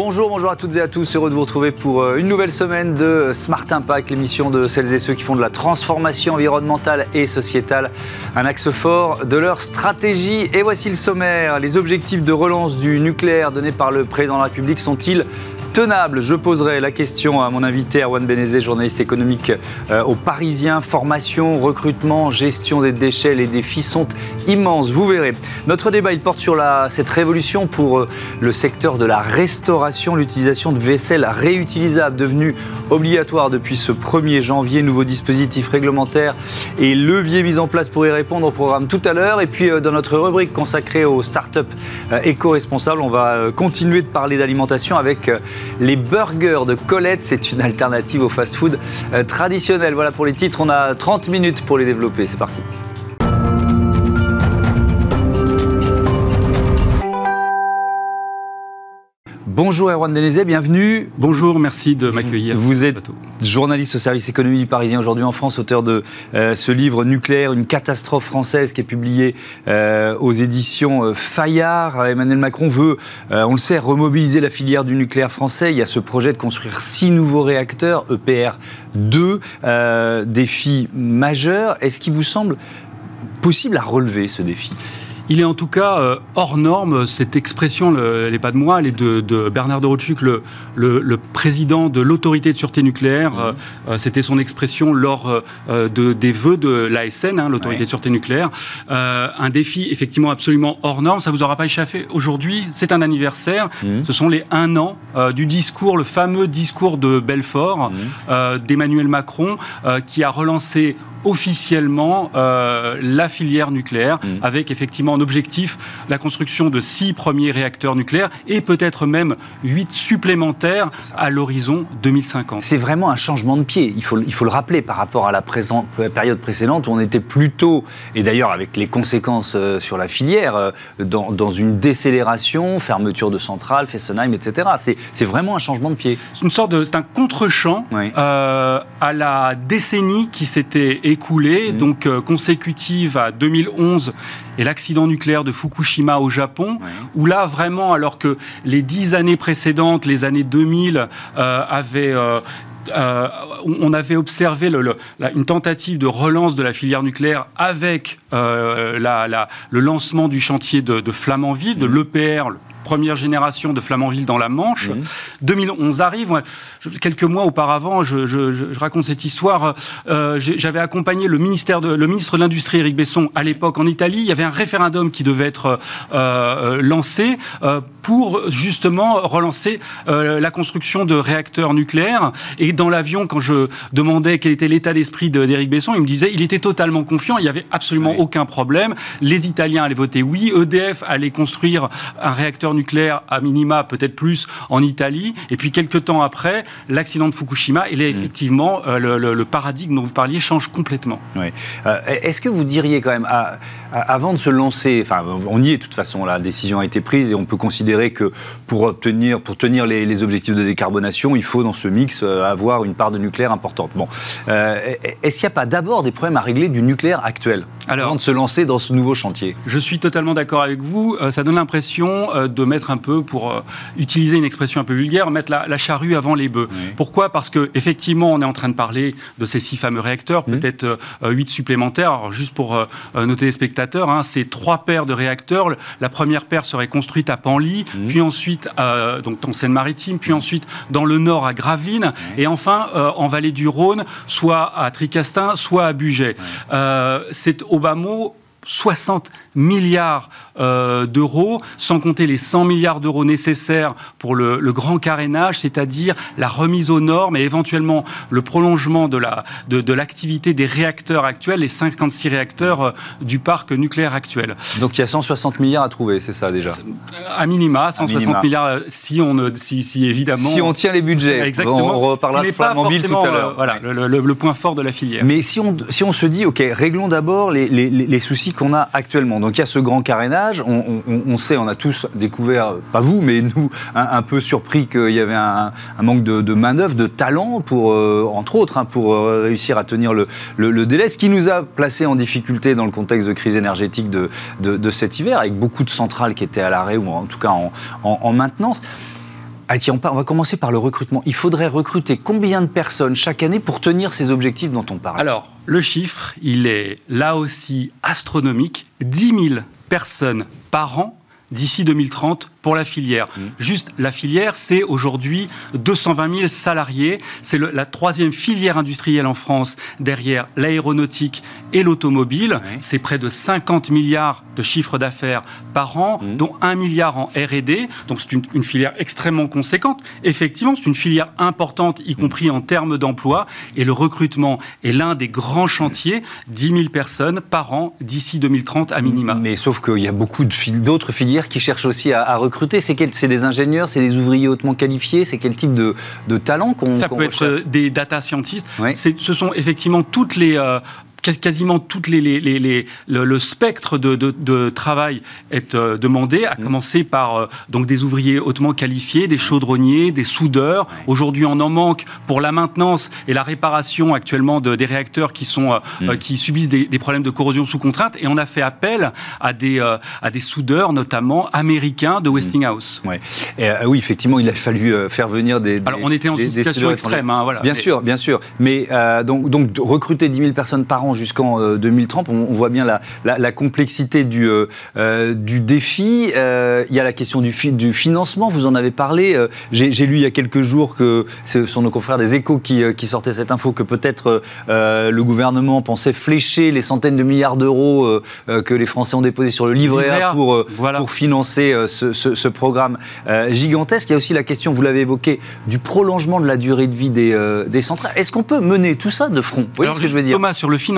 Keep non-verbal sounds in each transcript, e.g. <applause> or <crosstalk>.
Bonjour, bonjour à toutes et à tous. Heureux de vous retrouver pour euh, une nouvelle semaine de Smart Impact, l'émission de celles et ceux qui font de la transformation environnementale et sociétale un axe fort de leur stratégie. Et voici le sommaire. Les objectifs de relance du nucléaire donnés par le président de la République sont-ils tenable Je poserai la question à mon invité Erwan Benezé, journaliste économique euh, au Parisien. Formation, recrutement, gestion des déchets, les défis sont immenses, vous verrez. Notre débat, il porte sur cette révolution pour euh, le secteur de la restauration, l'utilisation de vaisselle réutilisable devenue obligatoire depuis ce 1er janvier. Nouveau dispositif réglementaire et levier mis en place pour y répondre au programme tout à l'heure. Et puis euh, dans notre rubrique consacrée aux startups éco-responsables, on va continuer de parler d'alimentation avec les burgers de Colette, c'est une alternative au fast-food euh, traditionnel. Voilà pour les titres, on a 30 minutes pour les développer. C'est parti. Bonjour Erwan Denezé, bienvenue. Bonjour, merci de m'accueillir. Vous êtes journaliste au service économie parisien aujourd'hui en France, auteur de euh, ce livre Nucléaire, une catastrophe française qui est publié euh, aux éditions euh, Fayard. Emmanuel Macron veut, on le sait, remobiliser la filière du nucléaire français. Il y a ce projet de construire six nouveaux réacteurs, EPR 2, défi majeur. Est-ce qu'il vous semble possible à relever ce défi? Il est en tout cas euh, hors norme. Cette expression, elle n'est pas de moi, elle est de, Bernard de Rothschild, le, président de l'autorité de sûreté nucléaire. Mmh. Euh, euh, c'était son expression lors de, des vœux de l'ASN, hein, l'autorité de sûreté nucléaire. un défi effectivement absolument hors norme. Ça vous aura pas échappé. Aujourd'hui, c'est un anniversaire. Mmh. Ce sont les un an du discours, le fameux discours de Belfort mmh. d'Emmanuel Macron, qui a relancé officiellement la filière nucléaire, avec effectivement en objectif la construction de six premiers réacteurs nucléaires et peut-être même huit supplémentaires à l'horizon 2050. C'est vraiment un changement de pied, il faut, il faut le rappeler par rapport à la période précédente où on était plutôt, et d'ailleurs avec les conséquences euh, sur la filière, euh, dans, dans, une décélération, fermeture de centrales, Fessenheim, etc. C'est vraiment un changement de pied. C'est une sorte de, c'est un contre-champ à la décennie qui s'était écoulée, mmh. donc euh, consécutive à 2011 et l'accident nucléaire de Fukushima au Japon, où là vraiment, alors que les dix années précédentes, les années 2000, euh, avaient euh, on avait observé une tentative de relance de la filière nucléaire avec le lancement du chantier de, Flamanville, de mmh. l'EPR, première génération de Flamanville dans la Manche. 2011 arrive. Quelques mois auparavant, je, raconte cette histoire. Euh, j'avais accompagné le, ministère de, le ministre de l'Industrie, Éric Besson, à l'époque en Italie. Il y avait un référendum qui devait être euh, lancé euh, pour justement relancer la construction de réacteurs nucléaires. Et dans l'avion, quand je demandais quel était l'état d'esprit d'Éric Besson, il me disait il était totalement confiant, il n'y avait absolument aucun problème. Les Italiens allaient voter oui, EDF allait construire un réacteur nucléaire à minima, peut-être plus, en Italie. Et puis quelques temps après, l'accident de Fukushima, il est mm. effectivement euh, le, paradigme dont vous parliez change complètement. Oui. Euh, est-ce que vous diriez quand même, avant de se lancer, enfin, on y est de toute façon, la décision a été prise et on peut considérer que pour obtenir, pour tenir les, objectifs de décarbonation, il faut dans ce mix euh, avoir une part de nucléaire importante. Bon, est-ce qu'il n'y a pas d'abord des problèmes à régler du nucléaire actuel? Alors, avant de se lancer dans ce nouveau chantier Je suis totalement d'accord avec vous. ça donne l'impression de mettre un peu, pour euh, utiliser une expression un peu vulgaire, mettre la, charrue avant les bœufs. Pourquoi? Parce que effectivement, on est en train de parler de ces six fameux réacteurs, peut-être euh, huit supplémentaires. Alors, juste pour euh, nos téléspectateurs, hein, c'est trois paires de réacteurs. La première paire serait construite à Panly, puis ensuite donc en Seine-Maritime, puis ensuite dans le nord à Gravelines, et enfin en vallée du Rhône, soit à Tricastin, soit à Bugey. c'est au bas mot 60 milliards euh, d'euros, sans compter les 100 milliards d'euros nécessaires pour le, grand carénage, c'est-à-dire la remise aux normes et éventuellement le prolongement de la de, l'activité des réacteurs actuels, les 56 réacteurs euh, du parc nucléaire actuel. Donc il y a 160 milliards à trouver, c'est ça déjà? À minima, 160 milliards euh, si on si, si, évidemment si on tient les budgets. Exactement. On reparlera de Flamanville tout à l'heure. voilà, le, point fort de la filière. Mais si on si on se dit ok, réglons d'abord les, les, les soucis qu'on a actuellement. Donc il y a ce grand carénage. On, sait, on a tous découvert, pas vous, mais nous, un, peu surpris qu'il y avait un, manque de, de main-d'œuvre, de talent, pour, euh, entre autres, hein, pour euh, réussir à tenir le, délai. Ce qui nous a placé en difficulté dans le contexte de crise énergétique de, cet hiver, avec beaucoup de centrales qui étaient à l'arrêt ou en tout cas en, en maintenance. Ah, tiens, on, va commencer par le recrutement. Il faudrait recruter combien de personnes chaque année pour tenir ces objectifs dont on parle? Alors, le chiffre, il est là aussi astronomique. 10 000 personnes par an d'ici 2030 pour la filière. Mmh. Juste, la filière, c'est aujourd'hui 220 000 salariés. C'est la troisième filière industrielle en France derrière l'aéronautique et l'automobile. C'est près de 50 milliards de chiffre d'affaires par an, mmh. dont 1 milliard en R&D. Donc c'est une, filière extrêmement conséquente. Effectivement, c'est une filière importante, y compris en termes d'emploi. Et le recrutement est l'un des grands chantiers. 10 000 personnes par an d'ici 2030 à minima. Mais sauf qu'il y a beaucoup d'autres filières qui cherchent aussi à, recruter. C'est des ingénieurs, c'est des ouvriers hautement qualifiés, c'est quel type de, de talent qu'on Ça peut être des data scientists. Ce sont effectivement toutes les, euh, quasiment toutes les, les, le, spectre de, de, travail est euh, demandé, à mm. commencer par euh, donc des ouvriers hautement qualifiés, des chaudronniers, des soudeurs. Aujourd'hui, on en manque pour la maintenance et la réparation actuellement de, des réacteurs qui sont euh, mm. qui subissent des, problèmes de corrosion sous contrainte. Et on a fait appel à des à des soudeurs, notamment américains de Westinghouse. Ouais. Et, oui, effectivement, il a fallu faire venir des. Alors, on était une situation extrême, hein, voilà. Bien sûr, bien sûr. Mais donc donc recruter 10 000 personnes par an jusqu'en 2030. Euh, on, voit bien la, complexité du, euh, euh, du défi. il y a la question du, du financement, vous en avez parlé. J'ai lu il y a quelques jours que ce sont nos confrères des échos qui, qui sortaient cette info que peut-être le gouvernement pensait flécher les centaines de milliards d'euros que les Français ont déposés sur le livret A pour, pour financer ce, programme gigantesque. Il y a aussi la question, vous l'avez évoqué, du prolongement de la durée de vie des, des centrales. Est-ce qu'on peut mener tout ça de front? Vous voyez ce que je veux dire? Thomas, sur le financement,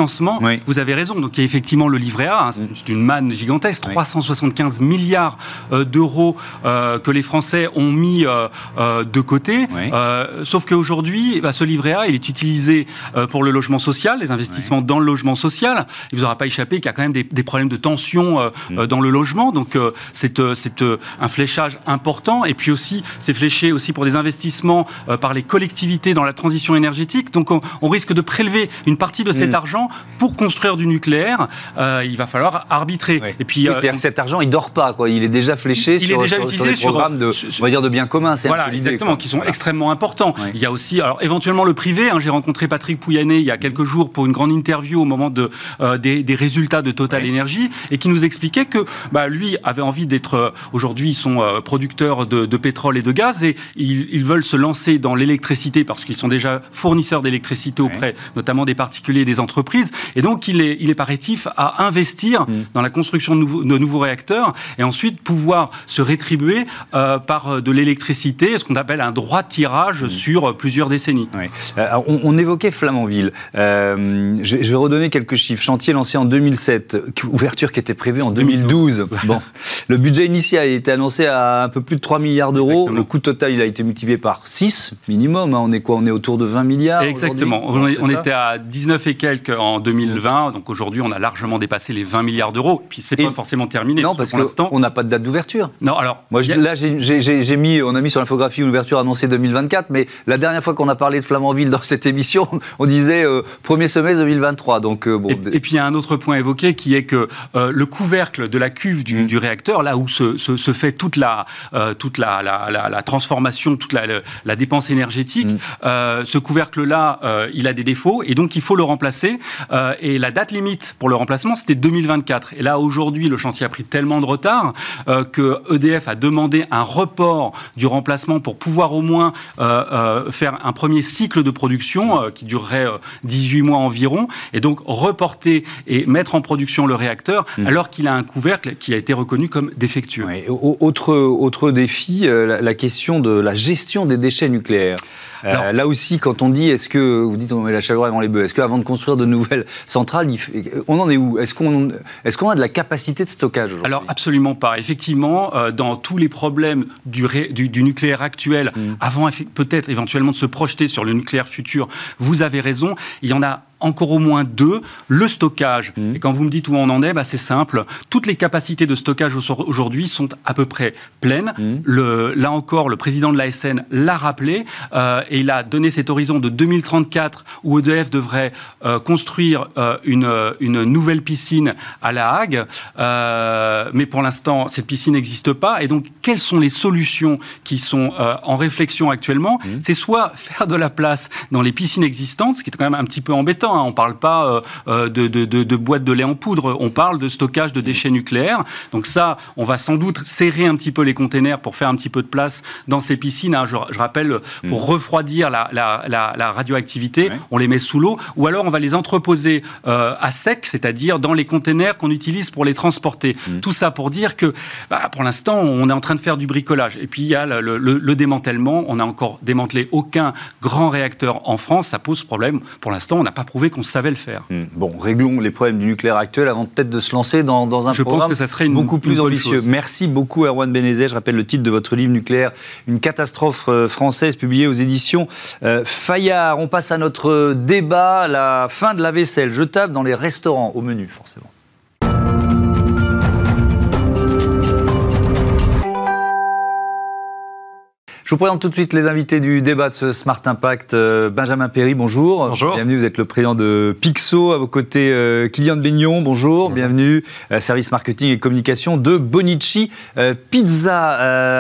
vous avez raison. Donc il y a effectivement le livret A, hein, c'est une manne gigantesque, 375 milliards euh, d'euros euh, que les Français ont mis euh, de côté. sauf qu'aujourd'hui, bah, ce livret A, il est utilisé pour le logement social, les investissements dans le logement social. Il vous aura pas échappé qu'il y a quand même des, problèmes de tension mm. dans le logement. Donc c'est un fléchage important. Et puis aussi, c'est fléché aussi pour des investissements par les collectivités dans la transition énergétique. Donc on, risque de prélever une partie de cet mm. argent pour construire du nucléaire, euh, il va falloir arbitrer. Et puis, euh, c'est-à-dire que cet argent, il dort pas, quoi. Il est déjà fléché il sur, est déjà utilisé sur des programmes de, on va dire, de biens communs. C'est voilà, exactement, qui sont extrêmement importants. Il y a aussi, alors éventuellement le privé. Hein, J'ai rencontré Patrick Pouyanné il y a quelques jours pour une grande interview au moment de, euh, des, des, résultats de Total Energy et qui nous expliquait que bah, lui avait envie d'être. Aujourd'hui, ils sont producteurs de, de, pétrole et de gaz et ils, ils veulent se lancer dans l'électricité parce qu'ils sont déjà fournisseurs d'électricité auprès, notamment des particuliers et des entreprises. Et donc, il est, il est pas rétif à investir mm. dans la construction de nouveaux, de nouveaux, réacteurs et ensuite pouvoir se rétribuer euh, par euh, de l'électricité, ce qu'on appelle un droit de tirage mm. sur plusieurs décennies. Euh, on, évoquait Flamanville. je, vais redonner quelques chiffres. Chantier lancé en 2007, ouverture qui était prévue en 2012. Bon, le budget initial a été annoncé à un peu plus de 3 milliards d'euros. Le coût total, il a été multiplié par 6 minimum. Hein. On est quoi? On est autour de 20 milliards Exactement. On, on était à 19 et quelques en 2020. Donc aujourd'hui, on a largement dépassé les 20 milliards d'euros. Puis c'est pas forcément terminé. Non, parce, qu'on n'a pas de date d'ouverture. Non, alors. Moi, là, j'ai mis, on a mis sur l'infographie une ouverture annoncée 2024, mais la dernière fois qu'on a parlé de Flamanville dans cette émission, <laughs> on disait euh, premier semestre 2023. Donc euh, bon. Et, puis il y a un autre point évoqué qui est que euh, le couvercle de la cuve du, mm. réacteur, là où se, se, fait toute la toute la, la, la, transformation, toute la, la dépense énergétique, mm. ce couvercle-là, il a des défauts et donc il faut le remplacer. Et la date limite pour le remplacement, c'était 2024. Et là, aujourd'hui, le chantier a pris tellement de retard euh, que EDF a demandé un report du remplacement pour pouvoir au moins euh, euh, faire un premier cycle de production qui durerait 18 mois environ, et donc reporter et mettre en production le réacteur mmh. alors qu'il a un couvercle qui a été reconnu comme défectueux. Autre, autre défi, la question de la gestion des déchets nucléaires. Euh, là aussi, quand on dit, est-ce que, vous dites on met la chaleur avant les bœufs, est-ce qu'avant de construire de nouvelles <laughs> centrales, on en est où? Est-ce qu'on est a de la capacité de stockage aujourd'hui? Alors absolument pas. Effectivement, euh, dans tous les problèmes du, du, nucléaire actuel, mm. avant peut-être éventuellement de se projeter sur le nucléaire futur, vous avez raison, il y en a encore au moins deux. Le stockage. Mmh. Et quand vous me dites où on en est, bah, c'est simple. Toutes les capacités de stockage aujourd'hui sont à peu près pleines. Mmh. Le, là encore, le président de l'ASN l'a rappelé euh, et il a donné cet horizon de 2034 où EDF devrait euh, construire euh, une, une, nouvelle piscine à La Hague. mais pour l'instant, cette piscine n'existe pas. Et donc, quelles sont les solutions qui sont en réflexion actuellement? Mmh. C'est soit <laughs> faire de la place dans les piscines existantes, ce qui est quand même un petit peu embêtant. Hein. On ne parle pas de, de, de, de boîtes de lait en poudre, on parle de stockage de déchets nucléaires. Donc ça, on va sans doute serrer un petit peu les containers pour faire un petit peu de place dans ces piscines. Hein. Je, rappelle, pour mmh. refroidir la, la, radioactivité, on les met sous l'eau, ou alors on va les entreposer euh, à sec, c'est-à-dire dans les containers qu'on utilise pour les transporter. Mmh. Tout ça pour dire que, bah, pour l'instant, on est en train de faire du bricolage. Et puis il y a le, démantèlement. On n'a encore démantelé aucun grand réacteur en France. Ça pose problème. Pour l'instant, on n'a pas prouvé qu'on savait le faire. Mmh. Bon, réglons les problèmes du nucléaire actuel avant peut-être de se lancer dans, un Je programme pense que ça serait beaucoup plus ambitieux. Merci beaucoup, Erwan Benezet. Je rappelle le titre de votre livre nucléaire, Une catastrophe euh, française, publié aux éditions euh, Fayard. On passe à notre débat, la fin de la vaisselle jetable dans les restaurants, au menu forcément. Je vous présente tout de suite les invités du débat de ce Smart Impact. Euh, Benjamin Perry, bonjour. Bonjour. Bienvenue, vous êtes le président de Pixo. À vos côtés, euh, Kylian Beignon, bonjour. Bienvenue. Euh, service marketing et communication de Bonici Pizza.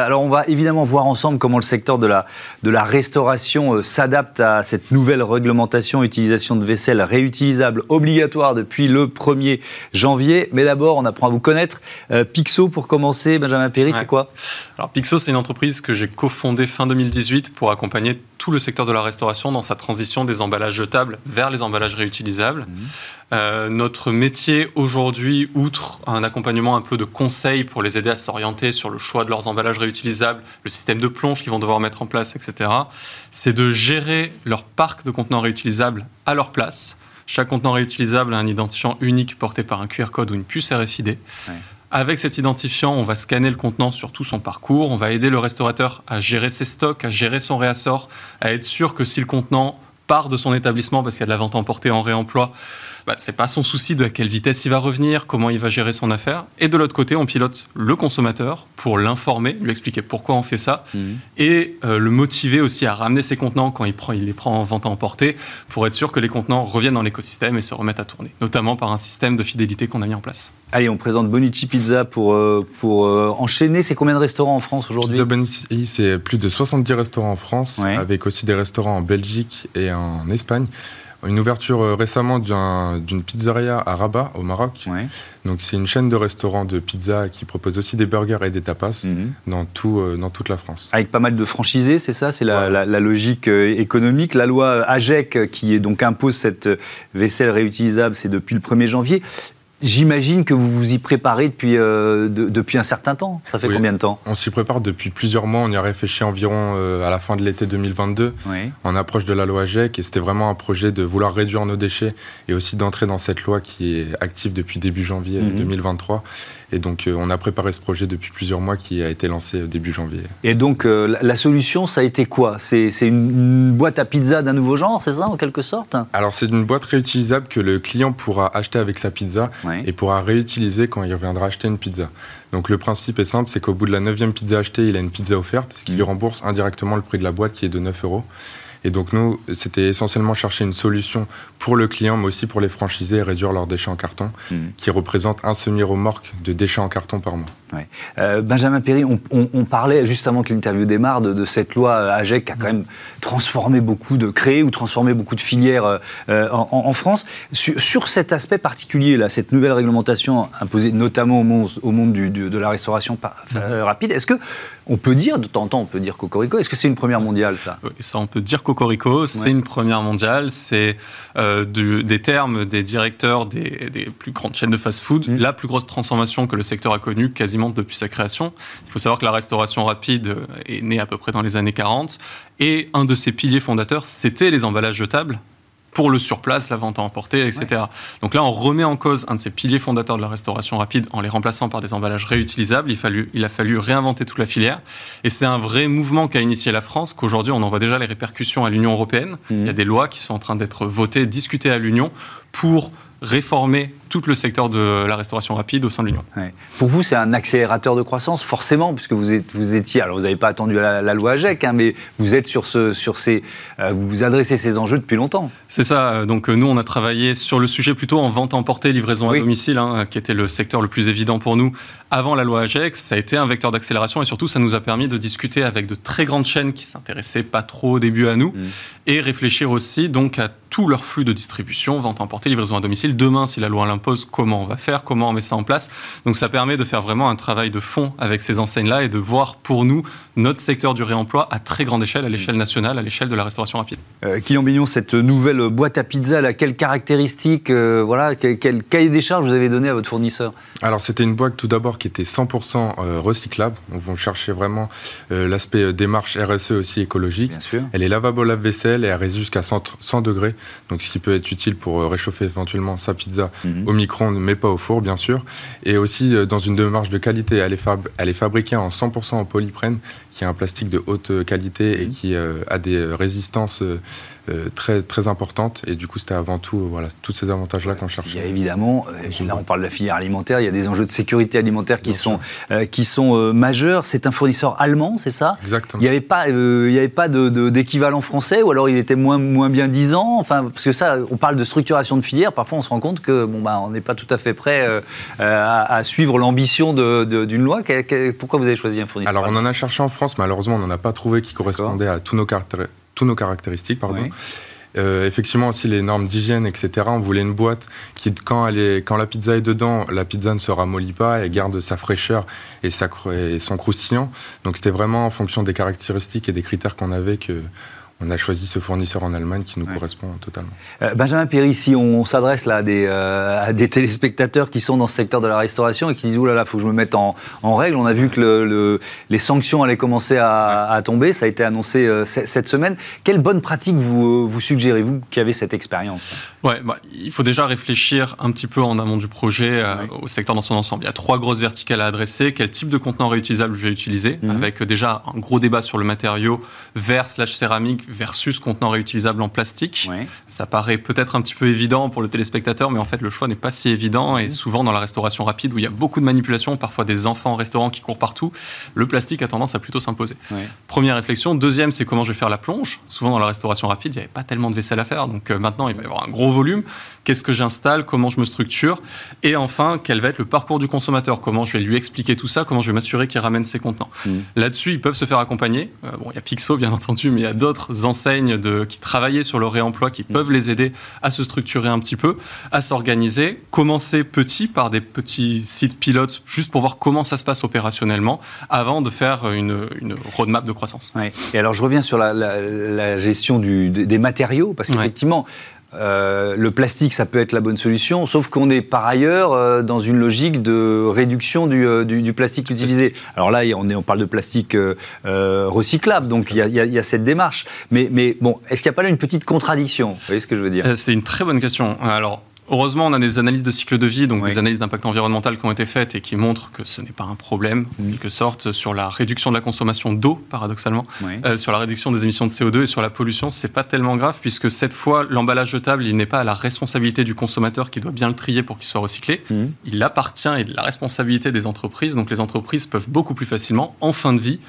alors, on va évidemment voir ensemble comment le secteur de la, de la restauration s'adapte à cette nouvelle réglementation utilisation de vaisselle réutilisable obligatoire depuis le 1er janvier. Mais d'abord, on apprend à vous connaître. Pixo, pour commencer, Benjamin Perry, c'est quoi? Alors, Pixo, c'est une entreprise que j'ai cofondée fin 2018 pour accompagner tout le secteur de la restauration dans sa transition des emballages jetables vers les emballages réutilisables. Mhm. Euh, notre métier aujourd'hui, outre un accompagnement un peu de conseil pour les aider à s'orienter sur le choix de leurs emballages réutilisables, le système de plonge qu'ils vont devoir mettre en place, etc., c'est de gérer leur parc de contenants réutilisables à leur place. Chaque contenant réutilisable a un identifiant unique porté par un QR code ou une puce RFID. Avec cet identifiant, on va scanner le contenant sur tout son parcours, on va aider le restaurateur à gérer ses stocks, à gérer son réassort, à être sûr que si le contenant part de son établissement parce qu'il y a de la vente emportée en réemploi, bah, c'est pas son souci de à quelle vitesse il va revenir, comment il va gérer son affaire. Et de l'autre côté, on pilote le consommateur pour l'informer, lui expliquer pourquoi on fait ça, mhm. et euh, le motiver aussi à ramener ses contenants quand il, prend, il les prend en vente à emporter, pour être sûr que les contenants reviennent dans l'écosystème et se remettent à tourner, notamment par un système de fidélité qu'on a mis en place. Allez, on présente Bonici Pizza pour, euh, pour euh, enchaîner. C'est combien de restaurants en France aujourd'hui? Pizza Bonici, c'est plus de 70 restaurants en France, avec aussi des restaurants en Belgique et en Espagne une ouverture euh, récemment d'une pizzeria à Rabat, au Maroc. Donc c'est une chaîne de restaurants de pizza qui propose aussi des burgers et des tapas mhm. dans, tout, euh, dans toute la France. Avec pas mal de franchisés, c'est ça? C'est la, logique euh, économique. La loi AGEC qui donc impose cette vaisselle réutilisable, c'est depuis le 1er janvier. J'imagine que vous vous y préparez depuis, euh, depuis un certain temps. Ça fait combien de temps? On s'y prépare depuis plusieurs mois. On y a réfléchi environ euh, à la fin de l'été 2022, en approche de la loi GEC. Et c'était vraiment un projet de vouloir réduire nos déchets et aussi d'entrer dans cette loi qui est active depuis début janvier 2023. Et donc, euh, on a préparé ce projet depuis plusieurs mois qui a été lancé début janvier. Et donc, la solution, ça a été quoi? C'est une, boîte à pizza d'un nouveau genre, c'est ça, en quelque sorte? Alors, c'est une boîte réutilisable que le client pourra acheter avec sa pizza et pourra réutiliser quand il reviendra acheter une pizza. Donc le principe est simple, c'est qu'au bout de la neuvième pizza achetée, il a une pizza offerte, ce qui lui mmh. rembourse indirectement le prix de la boîte qui est de 9 euros. Et donc nous, c'était essentiellement chercher une solution pour le client, mais aussi pour les franchisés et réduire leurs déchets en carton, mmh. qui représente un semi-remorque de déchets en carton par mois. Euh, Benjamin Perry, on, parlait juste avant que l'interview démarre de, cette loi AGEC qui a quand même transformé beaucoup de, créé ou transformé beaucoup de filières euh, euh, en, France. Sur, cet aspect particulier, là, cette nouvelle réglementation imposée notamment au monde, au monde de la restauration rapide, est-ce que on peut dire, de temps en temps, on peut dire Cocorico, est-ce que c'est une première mondiale, ça? Oui, ça, on peut dire Cocorico, c'est une première mondiale, c'est des termes des directeurs des, plus grandes chaînes de fast-food, mmh. la plus grosse transformation que le secteur a connue, quasiment depuis sa création. Il faut savoir que la restauration rapide est née à peu près dans les années 40 et un de ses piliers fondateurs, c'était les emballages jetables pour le surplace, la vente à emporter, etc. Donc là, on remet en cause un de ces piliers fondateurs de la restauration rapide en les remplaçant par des emballages réutilisables. Il, fallu, il a fallu réinventer toute la filière. Et c'est un vrai mouvement qu'a initié la France, qu'aujourd'hui, on en voit déjà les répercussions à l'Union européenne. Mmh. Il y a des lois qui sont en train d'être votées, discutées à l'Union pour réformer tout le secteur de la restauration rapide au sein de l'Union. Pour vous, c'est un accélérateur de croissance, forcément, puisque vous, êtes, vous étiez, alors vous n'avez pas attendu la, loi AGEC, hein, mais vous êtes sur, ce, sur ces, euh, vous vous adressez ces enjeux depuis longtemps. C'est ça. Donc nous, on a travaillé sur le sujet plutôt en vente emportée, livraison à domicile, hein, qui était le secteur le plus évident pour nous avant la loi AGEC. Ça a été un vecteur d'accélération et surtout, ça nous a permis de discuter avec de très grandes chaînes qui s'intéressaient pas trop au début à nous mm. et réfléchir aussi donc à tout leur flux de distribution, vente emportée, livraison à domicile. Demain, si la loi l'impose, comment on va faire, comment on met ça en place. Donc ça permet de faire vraiment un travail de fond avec ces enseignes-là et de voir pour nous notre secteur du réemploi à très grande échelle, à l'échelle nationale, à l'échelle de la restauration rapide. Euh, Bignon, cette nouvelle boîte à pizza, là, quelles caractéristiques, euh, voilà, quel, cahier des charges vous avez donné à votre fournisseur? Alors c'était une boîte tout d'abord qui était 100% euh, recyclable. On va chercher vraiment euh, l'aspect démarche RSE aussi écologique. Bien sûr. Elle est lavable au lave-vaisselle et elle résiste jusqu'à 100, degrés, donc ce qui peut être utile pour réchauffer éventuellement sa pizza mhm. au micro-ondes, mais pas au four bien sûr. Et aussi dans une démarche de qualité, elle est, elle est fabriquée en 100% en polyprène qui est un plastique de haute qualité et mhm. qui euh, a des résistances euh, euh, très, très importantes. Et du coup, c'était avant tout voilà, tous ces avantages-là qu'on cherchait. Il y a évidemment, là on parle de la filière alimentaire, il y a des enjeux de sécurité alimentaire qui sont, qui sont majeurs. C'est un fournisseur allemand, c'est ça? Exactement. Il n'y avait pas, il y avait pas d'équivalent français ou alors il était moins, moins bien disant enfin, Parce que ça, on parle de structuration de filière, parfois on se rend compte que bon, bah, on n'est pas tout à fait prêt à, suivre l'ambition d'une loi. pourquoi vous avez choisi un fournisseur Alors on en a cherché en France malheureusement, on n'en a pas trouvé qui correspondait à tous nos, tous nos caractéristiques. Pardon. Euh, effectivement aussi les normes d'hygiène, etc. On voulait une boîte qui, quand, elle est, quand la pizza est dedans, la pizza ne se ramollit pas, elle garde sa fraîcheur et, sa, et son croustillant. Donc c'était vraiment en fonction des caractéristiques et des critères qu'on avait que on a choisi ce fournisseur en Allemagne qui nous correspond totalement. Euh, Benjamin Perry, si on, s'adresse là à des, euh, à des, téléspectateurs qui sont dans ce secteur de la restauration et qui disent Ouh là là, faut que je me mette en, en règle, on a vu que le, les sanctions allaient commencer à, à, tomber, ça a été annoncé euh, cette semaine. Quelle bonne pratique vous, vous suggérez, vous qui avez cette expérience? Ouais, bah, il faut déjà réfléchir un petit peu en amont du projet au secteur dans son ensemble. Il y a trois grosses verticales à adresser. Quel type de contenant réutilisable je vais utiliser? Mhm. Avec déjà un gros débat sur le matériau verre slash céramique versus contenant réutilisable en plastique. Ça paraît peut-être un petit peu évident pour le téléspectateur, mais en fait, le choix n'est pas si évident. Et mmh. souvent, dans la restauration rapide, où il y a beaucoup de manipulations, parfois des enfants en restaurant qui courent partout, le plastique a tendance à plutôt s'imposer. Première réflexion. Deuxième, c'est comment je vais faire la plonge. Souvent, dans la restauration rapide, il n'y avait pas tellement de vaisselle à faire. Donc euh, maintenant, il va y avoir un gros volume. Qu'est-ce que j'installe? Comment je me structure? Et enfin, quel va être le parcours du consommateur? Comment je vais lui expliquer tout ça? Comment je vais m'assurer qu'il ramène ses contenants? Mmh. Là-dessus, ils peuvent se faire accompagner. Euh, bon, il y a Pixo, bien entendu, mais il y a d'autres enseignes de, qui travaillaient sur le réemploi qui peuvent les aider à se structurer un petit peu, à s'organiser, commencer petit par des petits sites pilotes juste pour voir comment ça se passe opérationnellement avant de faire une, une roadmap de croissance. Et alors je reviens sur la, gestion du, des matériaux parce qu'effectivement, euh, le plastique, ça peut être la bonne solution, sauf qu'on est par ailleurs euh, dans une logique de réduction du, euh, plastique utilisé. Alors là, on, parle de plastique recyclable, donc il y, a cette démarche. Mais, mais bon, est-ce qu'il n'y a pas là une petite contradiction? Vous voyez ce que je veux dire? C'est une très bonne question. Alors, Heureusement, on a des analyses de cycle de vie, donc des analyses d'impact environnemental qui ont été faites et qui montrent que ce n'est pas un problème, en quelque sorte, sur la réduction de la consommation d'eau, paradoxalement, euh, sur la réduction des émissions de CO2 et sur la pollution. C'est pas tellement grave puisque cette fois, l'emballage jetable, il n'est pas à la responsabilité du consommateur qui doit bien le trier pour qu'il soit recyclé. Mmh. Il appartient et de la responsabilité des entreprises. Donc les entreprises peuvent beaucoup plus facilement, en fin de vie,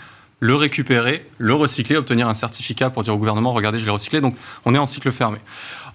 le récupérer, le recycler, obtenir un certificat pour dire au gouvernement, regardez, je l'ai recyclé. Donc, on est en cycle fermé.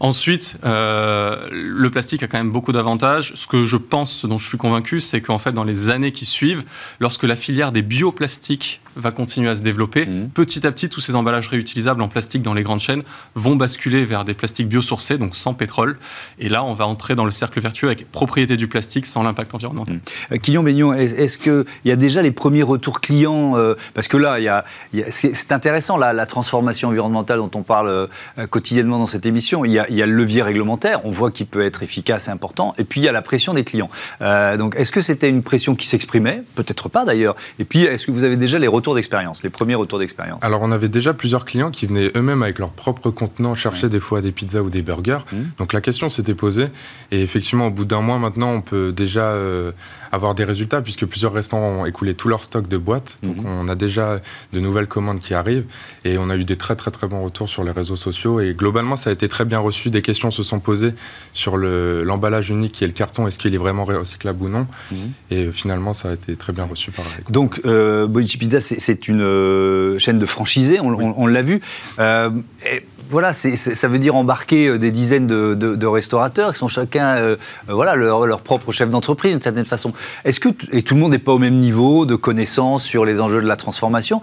Ensuite, euh, le plastique a quand même beaucoup d'avantages. Ce que je pense, ce dont je suis convaincu, c'est qu'en fait, dans les années qui suivent, lorsque la filière des bioplastiques va continuer à se développer, mmh. petit à petit, tous ces emballages réutilisables en plastique dans les grandes chaînes vont basculer vers des plastiques biosourcés, donc sans pétrole. Et là, on va entrer dans le cercle vertueux avec propriété du plastique sans l'impact environnemental. Mmh. Beignon, est-ce qu'il y a déjà les premiers retours clients euh, Parce que là, il y a, c'est intéressant, la, la transformation environnementale dont on parle euh, quotidiennement dans cette émission. Il y a il y a le levier réglementaire, on voit qu'il peut être efficace et important, et puis il y a la pression des clients. Euh, donc est-ce que c'était une pression qui s'exprimait? Peut-être pas d'ailleurs. Et puis est-ce que vous avez déjà les retours d'expérience, les premiers retours d'expérience? Alors, on avait déjà plusieurs clients qui venaient eux-mêmes avec leurs propres contenants chercher des fois des pizzas ou des burgers. Mmh. Donc, la question s'était posée. Et effectivement, au bout d'un mois maintenant, on peut déjà euh, avoir des résultats puisque plusieurs restaurants ont écoulé tout leur stock de boîtes. Donc, mmh. on a déjà de nouvelles commandes qui arrivent. Et on a eu des très, très, très bons retours sur les réseaux sociaux. Et globalement, ça a été très bien reçu. Des questions se sont posées sur l'emballage unique qui est le carton. Est-ce qu'il est vraiment recyclable ou non mmh. Et finalement, ça a été très bien reçu par les Donc, euh, Pizza, c'est une euh, chaîne de franchisés, on, l'a vu. Euh, voilà, ça veut dire embarquer euh, des dizaines de, restaurateurs qui sont chacun euh, voilà, leur, propre chef d'entreprise d'une certaine façon. Est-ce que et tout le monde n'est pas au même niveau de connaissance sur les enjeux de la transformation?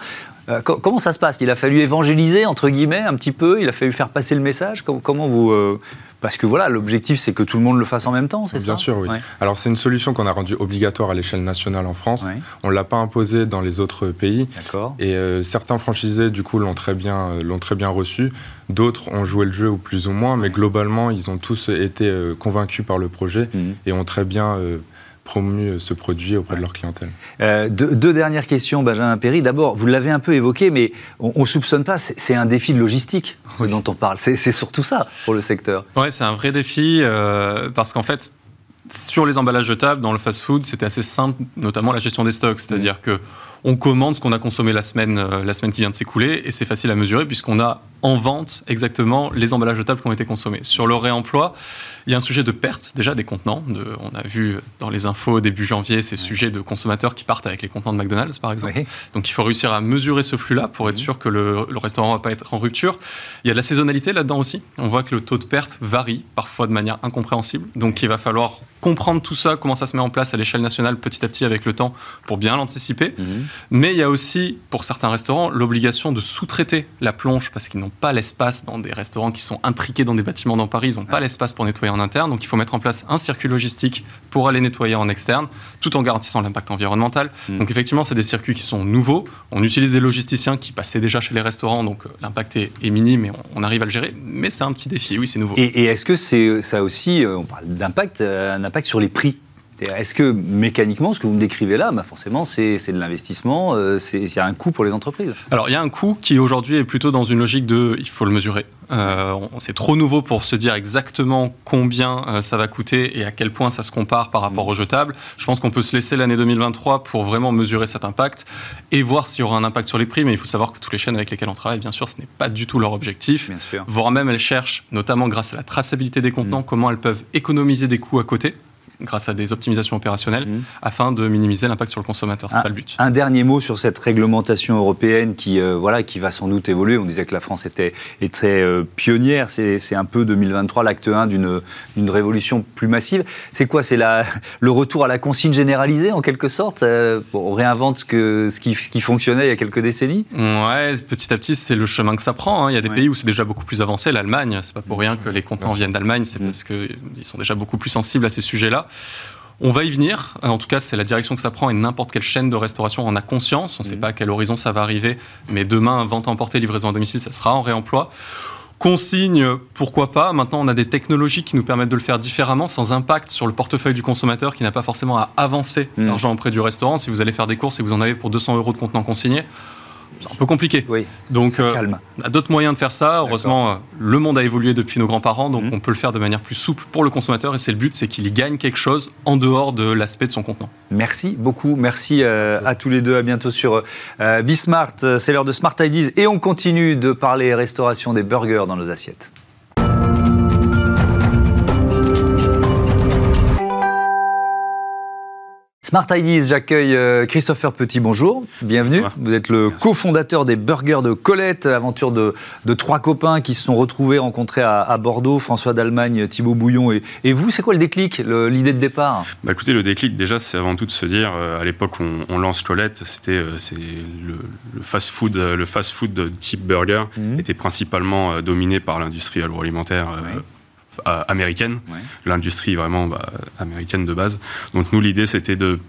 Euh, comment ça se passe? Il a fallu évangéliser, entre guillemets, un petit peu? Il a fallu faire passer le message? Comment vous... Euh, parce que voilà, l'objectif, c'est que tout le monde le fasse en même temps, c'est ça? Bien sûr, oui. Alors, c'est une solution qu'on a rendue obligatoire à l'échelle nationale en France. On ne l'a pas imposée dans les autres pays. D'accord. Et euh, certains franchisés, du coup, l'ont très, bien, l'ont très bien reçu. D'autres ont joué le jeu, ou plus ou moins. Mais globalement, ils ont tous été convaincus par le projet mhm. et ont très bien promu euh, ce produit auprès de leur clientèle. Euh, deux, dernières questions, Benjamin Perry. D'abord, vous l'avez un peu évoqué, mais on ne soupçonne pas, c'est un défi de logistique dont on parle. C'est surtout ça pour le secteur. Oui, c'est un vrai défi, euh, parce qu'en fait, sur les emballages de table, dans le fast-food, c'était assez simple, notamment la gestion des stocks. C'est-à-dire mmh. que on commande ce qu'on a consommé la semaine, euh, la semaine qui vient de s'écouler et c'est facile à mesurer puisqu'on a en vente exactement les emballages de table qui ont été consommés. Sur le réemploi, il y a un sujet de perte déjà des contenants. on a vu dans les infos début janvier ces sujets de consommateurs qui partent avec les contenants de McDonald's par exemple. Donc il faut réussir à mesurer ce flux-là pour être sûr que le, le restaurant ne va pas être en rupture. Il y a de la saisonnalité là-dedans aussi. On voit que le taux de perte varie parfois de manière incompréhensible. Donc il va falloir comprendre tout ça, comment ça se met en place à l'échelle nationale petit à petit avec le temps pour bien l'anticiper. Mhm. Mais il y a aussi, pour certains restaurants, l'obligation de sous-traiter la plonge parce qu'ils n'ont pas l'espace dans des restaurants qui sont intriqués dans des bâtiments dans Paris, ils n'ont pas l'espace pour nettoyer en interne. Donc il faut mettre en place un circuit logistique pour aller nettoyer en externe, tout en garantissant l'impact environnemental. Mm. Donc effectivement, c'est des circuits qui sont nouveaux. On utilise des logisticiens qui passaient déjà chez les restaurants, donc euh, l'impact est, minime et on, arrive à le gérer. Mais c'est un petit défi, oui, c'est nouveau. Et, et est-ce que c'est ça aussi, euh, on parle d'impact, euh, un impact sur les prix? Est-ce que mécaniquement, ce que vous me décrivez là, bah forcément, c'est de l'investissement, euh, il y a un coût pour les entreprises Alors, il y a un coût qui aujourd'hui est plutôt dans une logique de il faut le mesurer. Euh, c'est trop nouveau pour se dire exactement combien euh, ça va coûter et à quel point ça se compare par rapport aux jetables. Je pense qu'on peut se laisser l'année 2023 pour vraiment mesurer cet impact et voir s'il y aura un impact sur les prix. Mais il faut savoir que toutes les chaînes avec lesquelles on travaille, bien sûr, ce n'est pas du tout leur objectif. Voire même, elles cherchent, notamment grâce à la traçabilité des contenants, mm. comment elles peuvent économiser des coûts à côté grâce à des optimisations opérationnelles mmh. afin de minimiser l'impact sur le consommateur. C'est pas le but. Un dernier mot sur cette réglementation européenne qui, euh, voilà, qui va sans doute évoluer. On disait que la France était très euh, pionnière. C'est un peu 2023 l'acte 1 d'une révolution plus massive. C'est quoi? C'est le retour à la consigne généralisée en quelque sorte? Euh, On réinvente ce, que, ce, qui, ce qui fonctionnait il y a quelques décennies? Ouais, petit à petit, c'est le chemin que ça prend. Hein. Il y a des pays où c'est déjà beaucoup plus avancé. L'Allemagne, c'est pas pour rien que les contenants viennent d'Allemagne, c'est mmh. parce qu'ils sont déjà beaucoup plus sensibles à ces sujets-là. On va y venir. En tout cas, c'est la direction que ça prend et n'importe quelle chaîne de restauration en a conscience. On ne sait mhm. pas à quel horizon ça va arriver, mais demain, vente emportée, livraison à domicile, ça sera en réemploi. Consigne, pourquoi pas. Maintenant, on a des technologies qui nous permettent de le faire différemment, sans impact sur le portefeuille du consommateur qui n'a pas forcément à avancer mhm. l'argent auprès du restaurant. Si vous allez faire des courses et vous en avez pour 200 euros de contenant consigné, un peu compliqué. Oui, donc, euh, calme. on a d'autres moyens de faire ça. Heureusement, euh, le monde a évolué depuis nos grands-parents, donc mhm. on peut le faire de manière plus souple pour le consommateur. Et c'est le but, c'est qu'il y gagne quelque chose en dehors de l'aspect de son contenant. Merci beaucoup. Merci euh, à tous les deux. À bientôt sur Bismart. C'est l'heure de Smart Ideas. Et on continue de parler restauration des burgers dans nos assiettes. Smart Ideas, j'accueille euh, Christopher Petit, bonjour, bienvenue. Vous êtes le cofondateur des Burgers de Colette, aventure de, trois copains qui se sont retrouvés, rencontrés à, Bordeaux, François d'Allemagne, Thibaut Bouillon et, et vous. C'est quoi le déclic, l'idée de départ? Bah Écoutez, le déclic, déjà, c'est avant tout de se dire, euh, à l'époque où on, lance Colette, c'était euh, le, le fast-food le fast -food type burger mmh. était principalement dominé par l'industrie agroalimentaire américaine, l'industrie vraiment bah, américaine de base. Donc nous, l'idée, c'était de,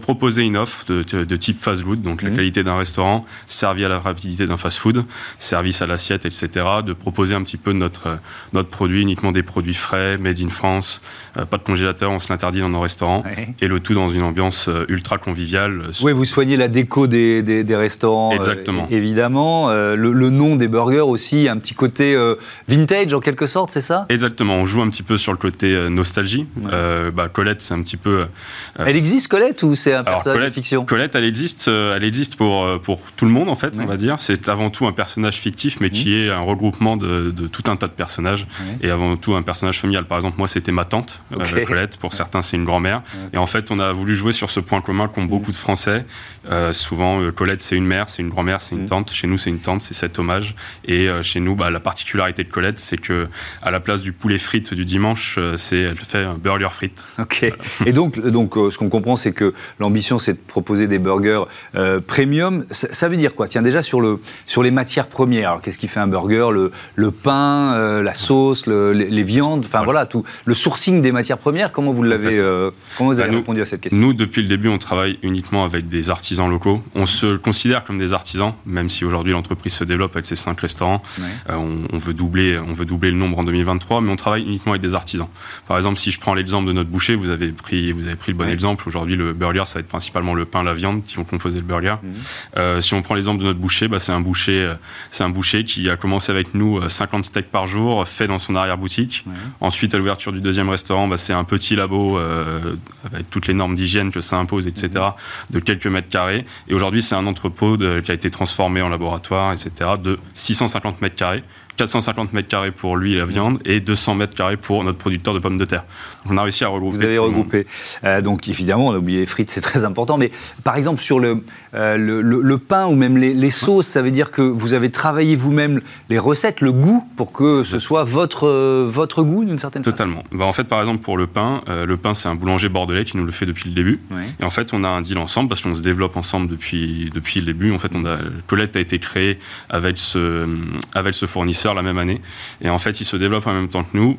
proposer une offre de, type fast-food, donc la mhm. qualité d'un restaurant servi à la rapidité d'un fast-food, service à l'assiette, etc. De proposer un petit peu notre, notre produit, uniquement des produits frais, made in France, euh, pas de congélateur, on se l'interdit dans nos restaurants, et le tout dans une ambiance euh, ultra conviviale. Oui, vous soignez la déco des, des, restaurants, Exactement. évidemment. Le, le, nom des burgers aussi, un petit côté vintage en quelque sorte, c'est ça? Exactement, on joue un petit peu sur le côté euh, nostalgie. Euh, bah, Colette, c'est un petit peu. Euh, elle existe Colette ou c'est un personnage de fiction? Colette, elle existe, elle existe pour, pour tout le monde en fait, on va dire. C'est avant tout un personnage fictif, mais qui est un regroupement de, tout un tas de personnages et avant tout un personnage familial. Par exemple, moi, c'était ma tante, Colette. Pour certains, c'est une grand-mère. Et en fait, on a voulu jouer sur ce point commun qu'ont beaucoup de Français. souvent, Colette, c'est une mère, c'est une grand-mère, c'est une tante. Chez nous, c'est une tante, c'est cet hommage. Et chez nous, bah, la particularité de Colette, c'est que à la place du poulet frites du dimanche, euh, c'est elle fait un burger frites. Ok. Et donc, donc euh, ce qu'on comprend, c'est que l'ambition, c'est de proposer des burgers euh, premium. Ça, veut dire quoi? Tiens, déjà sur, le, sur les matières premières. Qu'est-ce qui fait un burger? Le, le pain, la sauce, les, viandes, enfin voilà. tout. Le sourcing des matières premières, comment vous l'avez comment vous avez bah, répondu à cette question? Nous, depuis le début, on travaille uniquement avec des artisans locaux. On se considère comme des artisans, même si aujourd'hui l'entreprise se développe avec ses cinq restaurants. on, on, veut doubler, on veut doubler le nombre en 2023, mais on travaille uniquement avec des artisans. Par exemple, si je prends l'exemple de notre boucher, vous avez pris, vous avez pris le bon exemple. Aujourd'hui, le burger, ça va être principalement le pain, la viande qui vont composer le burger. Mhm. Euh, si on prend l'exemple de notre boucher, bah, c'est un boucher, euh, c'est un boucher qui a commencé avec nous 50 euh, steaks par jour, fait dans son arrière boutique. Ensuite, à l'ouverture du deuxième restaurant, bah, c'est un petit labo avec toutes les normes d'hygiène que ça impose, etc., mhm. de quelques mètres carrés. Et aujourd'hui, c'est un entrepôt qui a été transformé en laboratoire, etc., de 650 mètres carrés 450 mètres carrés pour lui la viande et 200 mètres carrés pour notre producteur de pommes de terre. On a réussi à regrouper. Vous avez regroupé. Euh, donc évidemment, on a oublié les frites, c'est très important. Mais par exemple, sur le, euh, le, pain ou même les, sauces, ça veut dire que vous avez travaillé vous-même les recettes, le goût, pour que ce soit votre, euh, votre goût d'une certaine façon Totalement. Bah, en fait, par exemple, pour le pain, le pain, c'est un boulanger bordelais qui nous le fait depuis le début. Et en fait, on a un deal ensemble parce qu'on se développe ensemble depuis, depuis le début. En fait, on a, Colette a été créée avec ce, avec ce fournisseur la même année. Et en fait, il se développe en même temps que nous.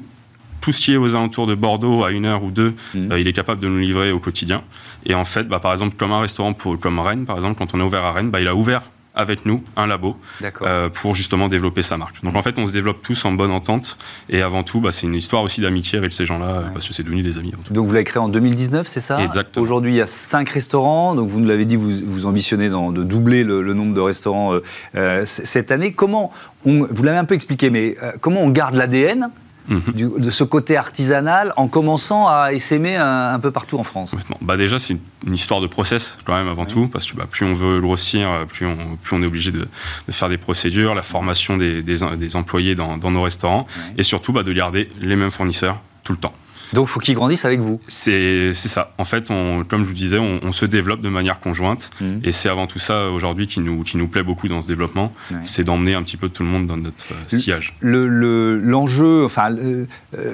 Tout ce qui est aux alentours de Bordeaux, à une heure ou deux, mmh. euh, il est capable de nous livrer au quotidien. Et en fait, bah, par exemple, comme un restaurant pour, comme Rennes, par exemple, quand on a ouvert à Rennes, bah, il a ouvert avec nous un labo euh, pour justement développer sa marque. Donc en fait, on se développe tous en bonne entente et avant tout, bah, c'est une histoire aussi d'amitié avec ces gens-là parce que c'est devenu des amis. Donc vous l'avez créé en 2019, c'est ça? Exactement. Aujourd'hui, il y a cinq restaurants. Donc vous nous l'avez dit, vous, vous ambitionnez de doubler le, nombre de restaurants euh, euh, cette année. Comment on, vous l'avez un peu expliqué, mais comment on garde l'ADN Mhm. de ce côté artisanal en commençant à essaimer un, peu partout en France bah Déjà, c'est une, histoire de process quand même avant tout, parce que bah, plus on veut grossir, plus on, plus on est obligé de, faire des procédures, la formation des, des, employés dans, nos restaurants, et surtout bah, de garder les mêmes fournisseurs tout le temps. Donc, il faut qu'ils grandissent avec vous. C'est ça. En fait, on, comme je vous disais, on, se développe de manière conjointe. Mhm. Et c'est avant tout ça, aujourd'hui, qui nous, qui nous plaît beaucoup dans ce développement. C'est d'emmener un petit peu tout le monde dans notre euh, sillage. L'enjeu, le, enfin, euh,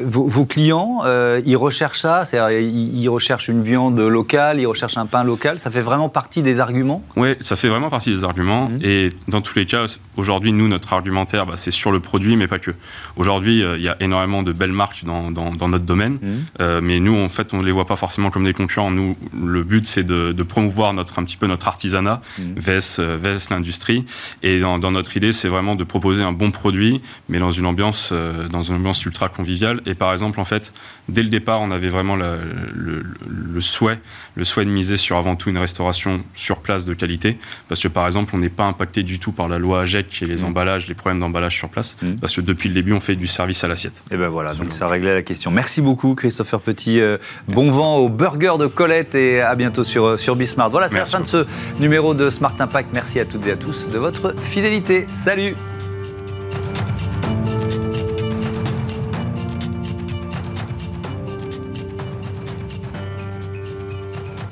vos, clients, euh, ils recherchent ça C'est-à-dire, ils, recherchent une viande locale, ils recherchent un pain local. Ça fait vraiment partie des arguments? Oui, ça fait vraiment partie des arguments. Mhm. Et dans tous les cas, aujourd'hui, nous, notre argumentaire, bah, c'est sur le produit, mais pas que. Aujourd'hui, il y a énormément de belles marques dans, dans, dans notre domaine. Mhm. Euh, mais nous, en fait, on ne les voit pas forcément comme des concurrents. Nous, le but, c'est de, promouvoir notre, un petit peu notre artisanat, mmh. vers, l'industrie. Et dans, notre idée, c'est vraiment de proposer un bon produit, mais dans une ambiance, euh, dans une ambiance ultra conviviale. Et par exemple, en fait, dès le départ, on avait vraiment le, souhait, le souhait de miser sur avant tout une restauration sur place de qualité, parce que par exemple, on n'est pas impacté du tout par la loi AGEC et les mmh. emballages, les problèmes d'emballage sur place, mmh. parce que depuis le début, on fait du service à l'assiette. Et ben voilà, donc ça réglait la question. Merci beaucoup, Christopher Petit. Euh, bon vent au burger de Colette et à bientôt sur, euh, sur Bismart. Voilà, c'est la fin de ce numéro de Smart Impact. Merci à toutes et à tous de votre fidélité. Salut